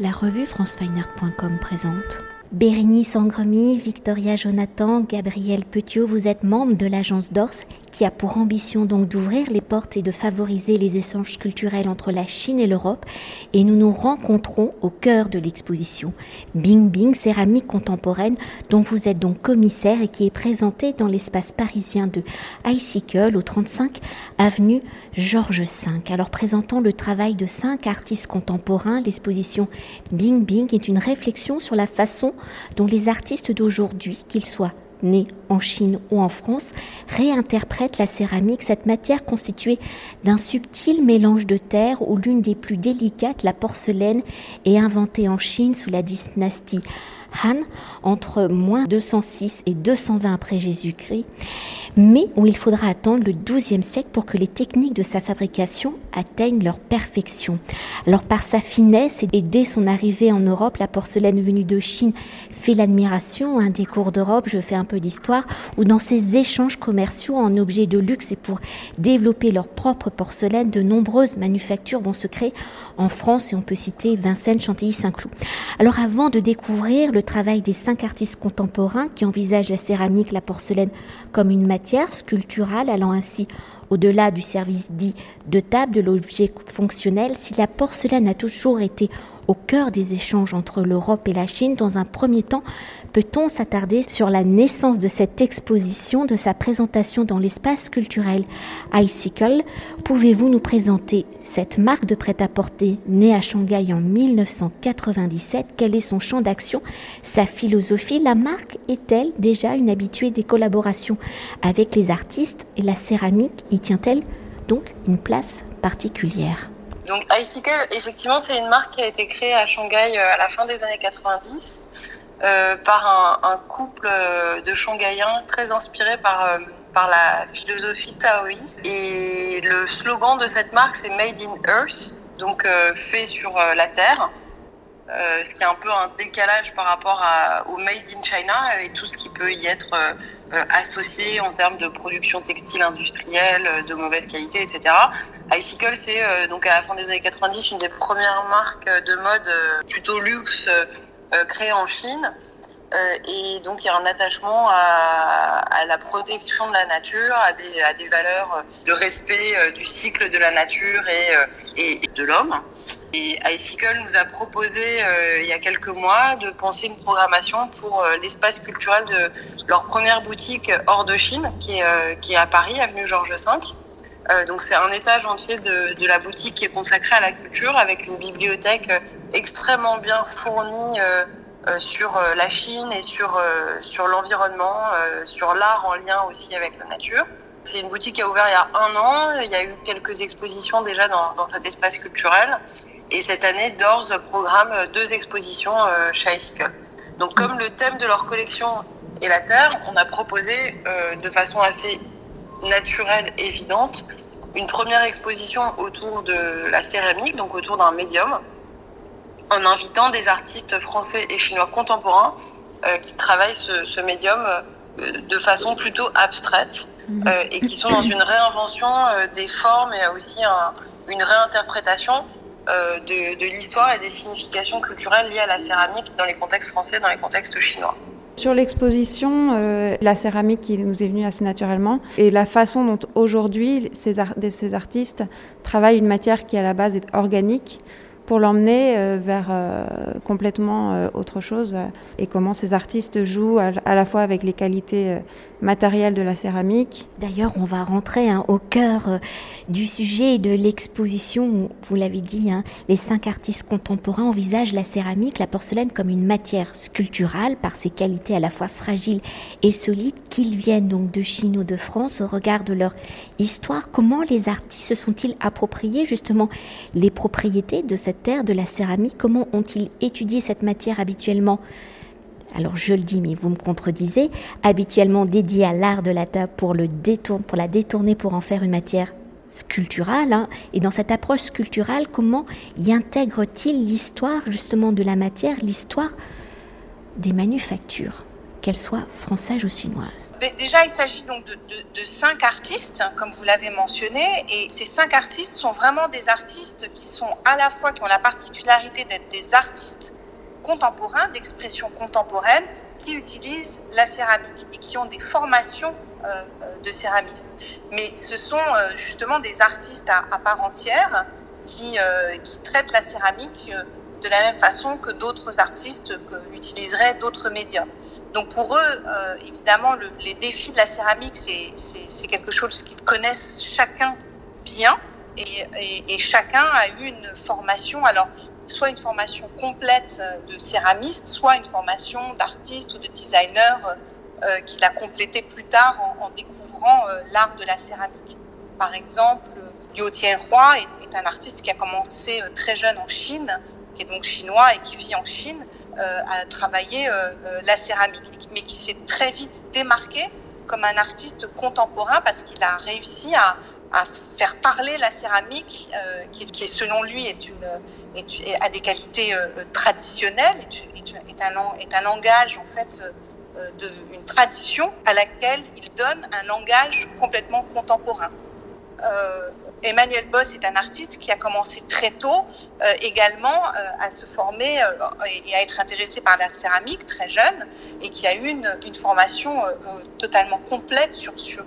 La revue francefineart.com présente. Bérénice Angremy, Victoria Jonathan, Gabriel Petiot, vous êtes membre de l'agence DORS qui a pour ambition donc d'ouvrir les portes et de favoriser les échanges culturels entre la Chine et l'Europe. Et nous nous rencontrons au cœur de l'exposition Bing Bing, céramique contemporaine, dont vous êtes donc commissaire et qui est présentée dans l'espace parisien de Icicle au 35 avenue Georges V. Alors présentant le travail de cinq artistes contemporains, l'exposition Bing Bing est une réflexion sur la façon dont les artistes d'aujourd'hui, qu'ils soient nés en Chine ou en France, réinterprète la céramique, cette matière constituée d'un subtil mélange de terre où l'une des plus délicates, la porcelaine, est inventée en Chine sous la dynastie Han entre moins 206 et 220 après Jésus-Christ, mais où il faudra attendre le XIIe siècle pour que les techniques de sa fabrication atteignent leur perfection. Alors par sa finesse et dès son arrivée en Europe, la porcelaine venue de Chine fait l'admiration. Un des cours d'Europe, je fais un peu d'histoire, où dans ces échanges commerciaux en objets de luxe et pour développer leur propre porcelaine, de nombreuses manufactures vont se créer en France et on peut citer Vincennes, Chantilly, Saint-Cloud. Alors avant de découvrir le travail des cinq artistes contemporains qui envisagent la céramique, la porcelaine comme une matière sculpturale allant ainsi au-delà du service dit de table, de l'objet fonctionnel, si la porcelaine a toujours été au cœur des échanges entre l'Europe et la Chine, dans un premier temps, peut-on s'attarder sur la naissance de cette exposition, de sa présentation dans l'espace culturel Icicle? Pouvez-vous nous présenter cette marque de prêt-à-porter née à Shanghai en 1997 Quel est son champ d'action, sa philosophie? La marque est-elle déjà une habituée des collaborations avec les artistes? Et la céramique y tient-elle donc une place particulière? Donc iCycle, effectivement, c'est une marque qui a été créée à Shanghai euh, à la fin des années 90 euh, par un, couple euh, de Shanghaïens très inspirés par, par la philosophie taoïste. Et le slogan de cette marque, c'est Made in Earth, donc fait sur la terre. Ce qui est un peu un décalage par rapport au Made in China et tout ce qui peut y être euh, associés en termes de production textile industrielle euh, de mauvaise qualité, etc. Icicle, c'est euh, donc à la fin des années 90 une des premières marques de mode plutôt luxe créées en Chine. et donc il y a un attachement à, la protection de la nature, à des, à valeurs de respect du cycle de la nature et de l'homme. Et Icicle nous a proposé euh, il y a quelques mois de penser une programmation pour euh, l'espace culturel de leur première boutique hors de Chine, qui est, euh, qui est à Paris, avenue Georges V. donc c'est un étage entier de, de, la boutique qui est consacré à la culture, avec une bibliothèque extrêmement bien fournie sur la Chine et sur, sur l'environnement, sur l'art en lien aussi avec la nature. C'est une boutique qui a ouvert il y a un an. Il y a eu quelques expositions déjà dans, dans cet espace culturel. Et cette année, Doors programme deux expositions euh, chez Icicle. Donc, comme le thème de leur collection est la Terre, on a proposé euh, de façon assez naturelle, évidente, une première exposition autour de la céramique, donc autour d'un médium, en invitant des artistes français et chinois contemporains euh, qui travaillent ce, médium de façon plutôt abstraite mhm. et qui sont dans une réinvention des formes et aussi une réinterprétation euh, de, l'histoire et des significations culturelles liées à la céramique dans les contextes français, dans les contextes chinois. Sur l'exposition, euh, la céramique qui nous est venue assez naturellement et la façon dont aujourd'hui ces, ces, artistes travaillent une matière qui à la base est organique pour l'emmener euh, vers euh, complètement euh, autre chose et comment ces artistes jouent à, la fois avec les qualités matérielles de la céramique. D'ailleurs, on va rentrer hein, au cœur du sujet de l'exposition. Vous l'avez dit, hein, les cinq artistes contemporains envisagent la céramique, la porcelaine comme une matière sculpturale par ses qualités à la fois fragiles et solides, qu'ils viennent donc de Chine ou de France au leur histoire. Comment les artistes se sont-ils appropriés justement les propriétés de cette de la céramique, comment ont-ils étudié cette matière habituellement? Alors je le dis, mais vous me contredisez, habituellement dédiée à l'art de la table pour, le pour la détourner pour en faire une matière sculpturale. Hein. Et dans cette approche sculpturale, comment y intègre-t-il l'histoire justement de la matière, l'histoire des manufactures? Qu'elle soit française ou chinoise Déjà, il s'agit donc de, cinq artistes, comme vous l'avez mentionné, et ces cinq artistes sont vraiment des artistes qui sont à la fois, qui ont la particularité d'être des artistes contemporains, d'expression contemporaine, qui utilisent la céramique et qui ont des formations euh, euh, de céramistes. Mais ce sont euh, justement des artistes à, part entière qui traitent la céramique de la même façon que d'autres artistes utiliseraient d'autres médias. Donc pour eux, évidemment, les défis de la céramique, c'est quelque chose qu'ils connaissent chacun bien et, chacun a eu une formation, alors soit une formation complète de céramiste, soit une formation d'artiste ou de designer euh, qu'il a complété plus tard en, découvrant euh, l'art de la céramique. Par exemple, Liu Tianhua est, un artiste qui a commencé euh, très jeune en Chine, qui est donc chinois et qui vit en Chine, à travailler la céramique, mais qui s'est très vite démarqué comme un artiste contemporain parce qu'il a réussi à, faire parler la céramique, qui, selon lui est une, a des qualités traditionnelles, est, un, langage en fait euh, d'une tradition à laquelle il donne un langage complètement contemporain. Euh, Emmanuel Boss est un artiste qui a commencé très tôt euh, également à se former et à être intéressé par la céramique très jeune et qui a eu une, formation totalement complète sur, sur,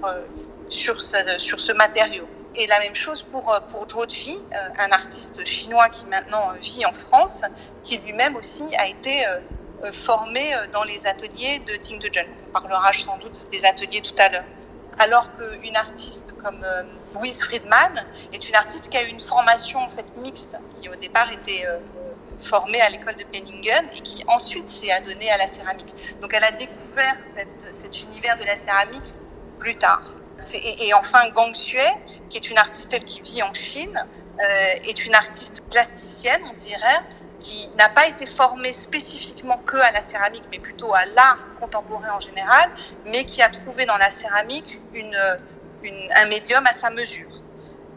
sur, ce, sur ce matériau. Et la même chose pour, pour Zhuo Fi, un artiste chinois qui maintenant vit en France, qui lui-même aussi a été euh, euh, dans les ateliers de Ting de Jun. On parlera sans doute des ateliers tout à l'heure. Alors qu'une artiste comme euh, Louise Friedman est une artiste qui a eu une formation en fait mixte, qui au départ était formée à l'école de Penningen et qui ensuite s'est adonnée à la céramique. Donc elle a découvert cet univers de la céramique plus tard. Et, et, enfin Gang Xue, qui est une artiste elle, qui vit en Chine, est une artiste plasticienne, on dirait, qui n'a pas été formé spécifiquement que à la céramique, mais plutôt à l'art contemporain en général, mais qui a trouvé dans la céramique un médium à sa mesure.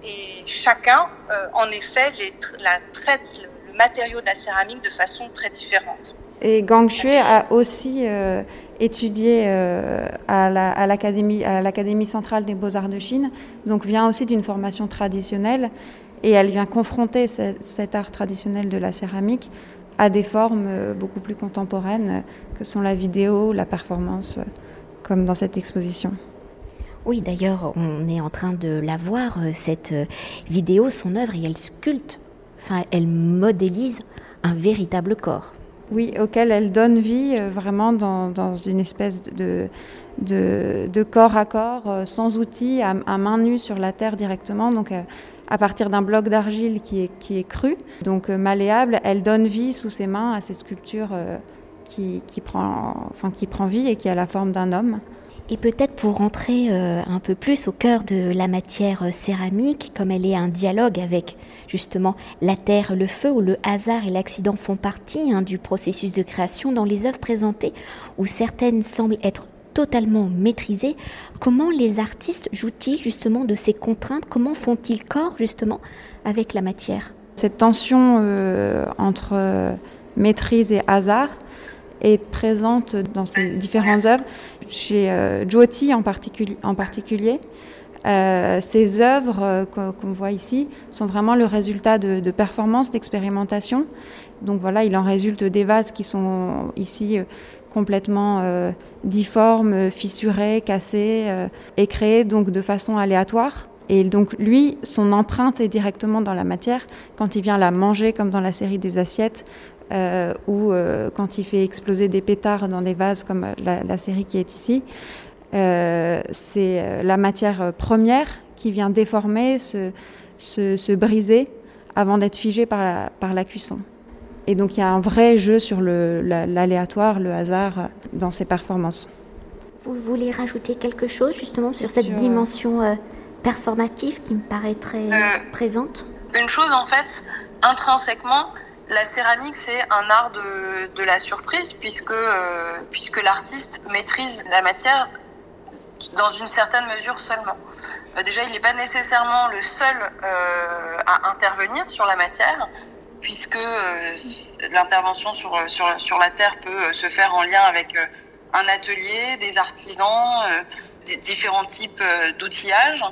Et chacun, euh, en effet, la traite le, matériau de la céramique de façon très différente. Et Gang Shui a aussi euh, étudié euh, à l'Académie centrale des beaux-arts de Chine, donc vient aussi d'une formation traditionnelle et elle vient confronter cet art traditionnel de la céramique à des formes euh, beaucoup plus contemporaines que sont la vidéo, la performance, comme dans cette exposition. Oui, d'ailleurs, on est en train de la voir, euh, cette euh, vidéo, son œuvre, et elle sculpte, enfin, elle modélise un véritable corps. Oui, auquel elle donne vie vraiment dans, une espèce de, de, corps à corps, sans outils, à, main nue sur la terre directement. Donc, à partir d'un bloc d'argile qui est, qui est cru, donc euh, malléable, elle donne vie sous ses mains à cette sculpture euh, qui, qui, prend, enfin, qui prend vie et qui a la forme d'un homme. Et peut-être pour rentrer euh, un peu plus au cœur de la matière céramique, comme elle est un dialogue avec justement la terre, le feu, où le hasard et l'accident font partie hein, du processus de création dans les œuvres présentées, où certaines semblent être totalement maîtrisé. Comment les artistes jouent-ils justement de ces contraintes? Comment font-ils corps justement avec la matière? Cette tension euh, entre euh, maîtrise et hasard est présente dans ces différentes œuvres. Chez euh, en, particulier, en particulier euh, ces œuvres qu'on voit ici sont vraiment le résultat de, de performances, d'expérimentation. Donc voilà, il en résulte des vases qui sont ici complètement euh, difforme, fissuré, cassé, euh, et créé donc de façon aléatoire. Et donc lui, son empreinte est directement dans la matière quand il vient la manger comme dans la série des assiettes euh, ou quand il fait exploser des pétards dans des vases comme la, série qui est ici. c'est la matière première qui vient déformer, se, se, briser avant d'être figée par la cuisson. Et donc il y a un vrai jeu sur l'aléatoire, le, hasard dans ces performances. Vous voulez rajouter quelque chose justement sur cette dimension euh, performative qui me paraît très euh, présente? Une chose en fait, intrinsèquement, la céramique c'est un art de, de, la surprise puisque, euh, puisque l'artiste maîtrise la matière dans une certaine mesure seulement. déjà, il n'est pas nécessairement le seul à intervenir sur la matière puisque euh, l'intervention sur, sur, sur, la Terre peut euh, se faire en lien avec euh, un atelier, des artisans, différents types d'outillage.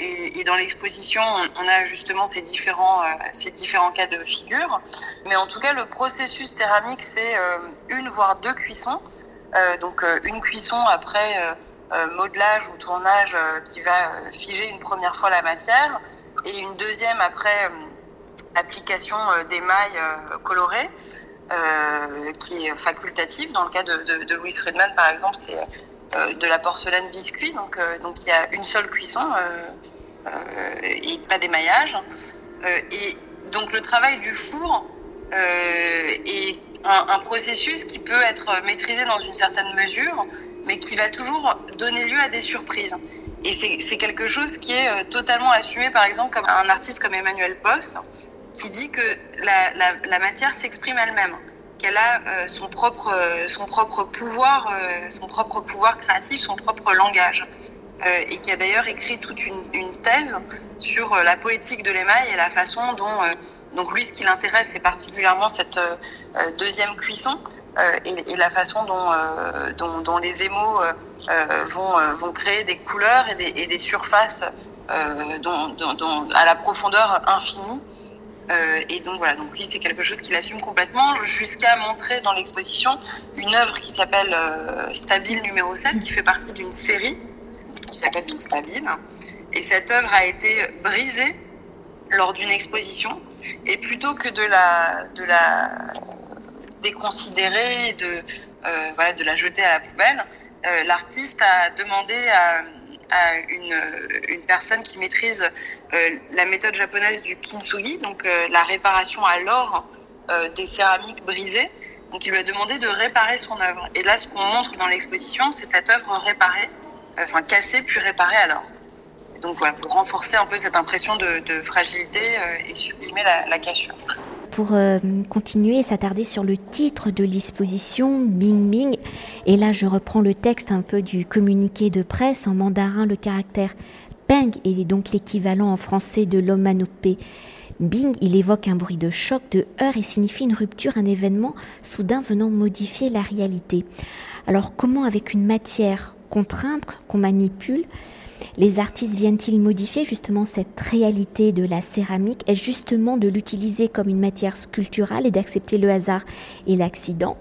Et, et, dans l'exposition, on, a justement ces différents, ces différents cas de figure. Mais en tout cas, le processus céramique, c'est une voire deux cuissons. donc une cuisson après modelage ou tournage qui va figer une première fois la matière et une deuxième après application d'émail coloré. Euh, qui est facultative. Dans le cas de, de, Louise Friedman, par exemple, c'est euh, de la porcelaine biscuit, donc, euh, donc il y a une seule cuisson et pas d'émaillage. et donc le travail du four est un, un, processus qui peut être maîtrisé dans une certaine mesure, mais qui va toujours donner lieu à des surprises. Et c'est quelque chose qui est totalement assumé, par exemple, comme un artiste comme Emmanuel Boss, qui dit que la, matière s'exprime elle-même, qu'elle a euh, son, propre, euh, son propre pouvoir, euh, son propre pouvoir créatif, son propre langage. et qui a d'ailleurs écrit toute une, thèse sur la poétique de l'émail et la façon dont, donc lui, ce qui l'intéresse, c'est particulièrement cette deuxième cuisson et, la façon dont, les émaux vont, vont créer des couleurs et des, et des surfaces dont, à la profondeur infinie. Euh, et donc voilà, donc lui c'est quelque chose qu'il assume complètement, jusqu'à montrer dans l'exposition une œuvre qui s'appelle euh, Stabile numéro 7, qui fait partie d'une série qui s'appelle donc Stabile. Et cette œuvre a été brisée lors d'une exposition. Et plutôt que de la, de la déconsidérer, de, euh, voilà, de la jeter à la poubelle, l'artiste a demandé à à une, une personne qui maîtrise euh, la méthode japonaise du kintsugi, donc euh, la réparation à l'or euh, des céramiques brisées. Donc il lui a demandé de réparer son œuvre. Et là, ce qu'on montre dans l'exposition, c'est cette œuvre réparée, enfin cassée puis réparée à l'or. Donc voilà, pour renforcer un peu cette impression de, de fragilité et sublimer la, la cassure pour euh, continuer et s'attarder sur le titre de l'exposition, Bing Bing. Et là, je reprends le texte un peu du communiqué de presse en mandarin. Le caractère Peng est donc l'équivalent en français de l'omanopée. Bing, il évoque un bruit de choc, de heurts et signifie une rupture, un événement soudain venant modifier la réalité. Alors comment avec une matière contrainte qu'on manipule, les artistes viennent-ils modifier justement cette réalité de la céramique et justement de l'utiliser comme une matière sculpturale et d'accepter le hasard et l'accident?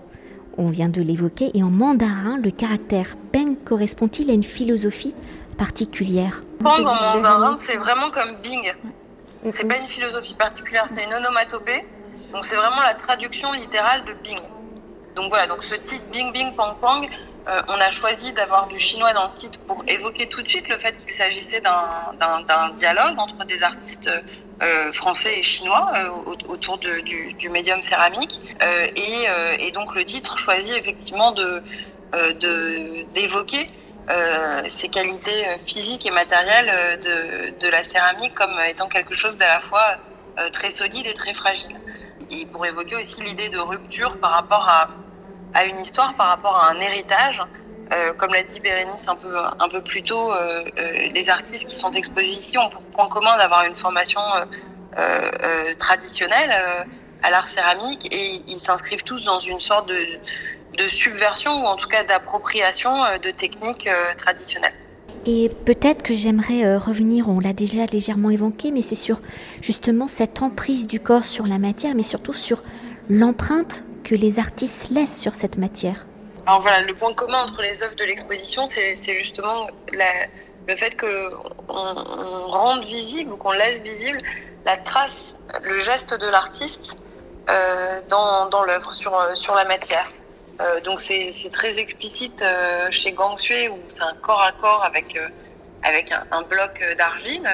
On vient de l'évoquer. Et en mandarin, le caractère peng correspond-il à une philosophie particulière? Peng en mandarin, c'est vraiment comme bing. C'est pas une philosophie particulière, c'est une onomatopée. Donc c'est vraiment la traduction littérale de bing. Donc voilà, donc ce titre bing bing pang pang, euh, on a choisi d'avoir du chinois dans le titre pour évoquer tout de suite le fait qu'il s'agissait d'un dialogue entre des artistes euh, français et chinois euh, autour du, médium céramique. Et, donc le titre choisit effectivement d'évoquer ces qualités physiques et matérielles de, la céramique comme étant quelque chose d'à la fois très solide et très fragile. Et pour évoquer aussi l'idée de rupture par rapport à à une histoire par rapport à un héritage. Euh, comme l'a dit Bérénice un peu, un peu plus tôt, euh, euh, les artistes qui sont exposés ici ont pour point commun d'avoir une formation traditionnelle à l'art céramique et ils s'inscrivent tous dans une sorte de, de subversion ou en tout cas d'appropriation de techniques traditionnelles. Et peut-être que j'aimerais revenir, on l'a déjà légèrement évoqué, mais c'est sur justement cette emprise du corps sur la matière, mais surtout sur l'empreinte que les artistes laissent sur cette matière Alors voilà, le point commun entre les œuvres de l'exposition, c'est justement le fait qu'on on rende visible ou qu'on laisse visible la trace, le geste de l'artiste euh, dans, l'œuvre, sur, sur la matière. Euh, donc c'est très explicite euh, chez Gang Sui où c'est un corps à corps avec, euh, un, bloc d'argile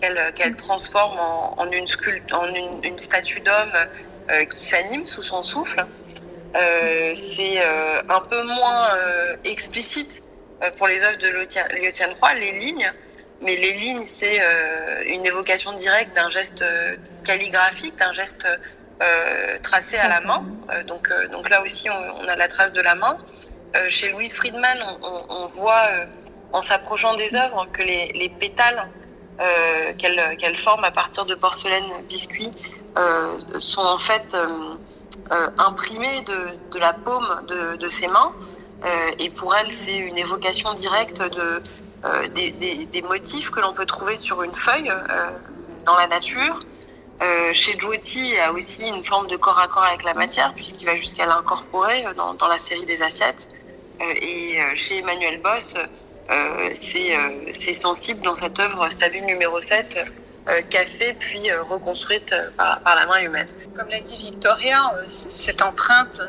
qu'elle qu transforme en, une, statue d'homme euh, qui s'anime sous son souffle. Euh, c'est euh, un peu moins explicite pour les œuvres de Liu Tianhua, les lignes, mais les lignes, c'est une évocation directe d'un geste calligraphique, d'un geste tracé à la main. donc, donc là aussi, on, a la trace de la main. chez Louise Friedman, on, on voit, en s'approchant des œuvres, que les, les pétales qu'elle qu forme à partir de porcelaine biscuit euh, sont en fait euh, imprimé de, la paume de, ses mains. et pour elle, c'est une évocation directe de, des, motifs que l'on peut trouver sur une feuille dans la nature. chez Jyoti, il y a aussi une forme de corps à corps avec la matière, puisqu'il va jusqu'à l'incorporer dans, dans, la série des assiettes. et chez Emmanuel Boss, c'est sensible dans cette œuvre Stabile numéro 7 euh, cassée puis euh, reconstruite euh, par, la main humaine. Comme l'a dit Victoria, cette empreinte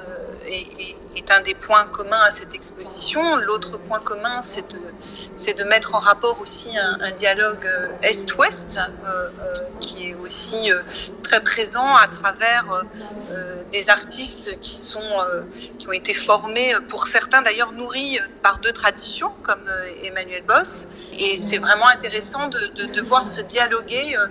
est, un des points communs à cette exposition. L'autre point commun, c'est de, mettre en rapport aussi un, dialogue Est-Ouest qui est aussi très présent à travers des artistes qui, sont, qui ont été formés, pour certains d'ailleurs nourris par deux traditions, comme Emmanuel Boss. Et c'est vraiment intéressant de, de, voir se dialoguer euh,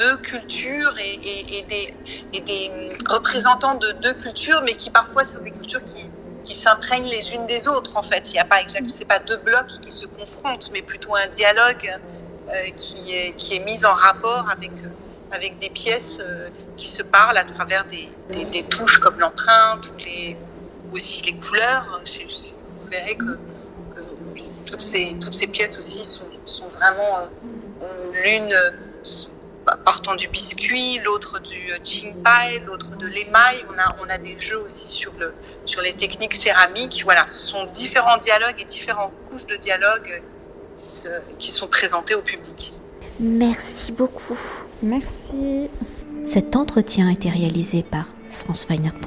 deux cultures et, des, représentants de deux cultures, mais qui parfois sont des cultures qui, s'imprègnent les unes des autres. En fait, il n'y a pas exact, c'est pas deux blocs qui se confrontent, mais plutôt un dialogue euh, qui, est, qui mis en rapport avec avec des pièces euh, qui se parlent à travers des, touches comme l'empreinte ou les, aussi les couleurs. Vous verrez que toutes ces, toutes ces pièces aussi sont, vraiment euh, l'une euh, partant du biscuit, l'autre du chingpai, l'autre de l'émail. On a, on a des jeux aussi sur, le, sur les techniques céramiques. Voilà, ce sont différents dialogues et différentes couches de dialogue qui, qui sont présentées au public. Merci beaucoup. Merci. Cet entretien a été réalisé par franceweiner.com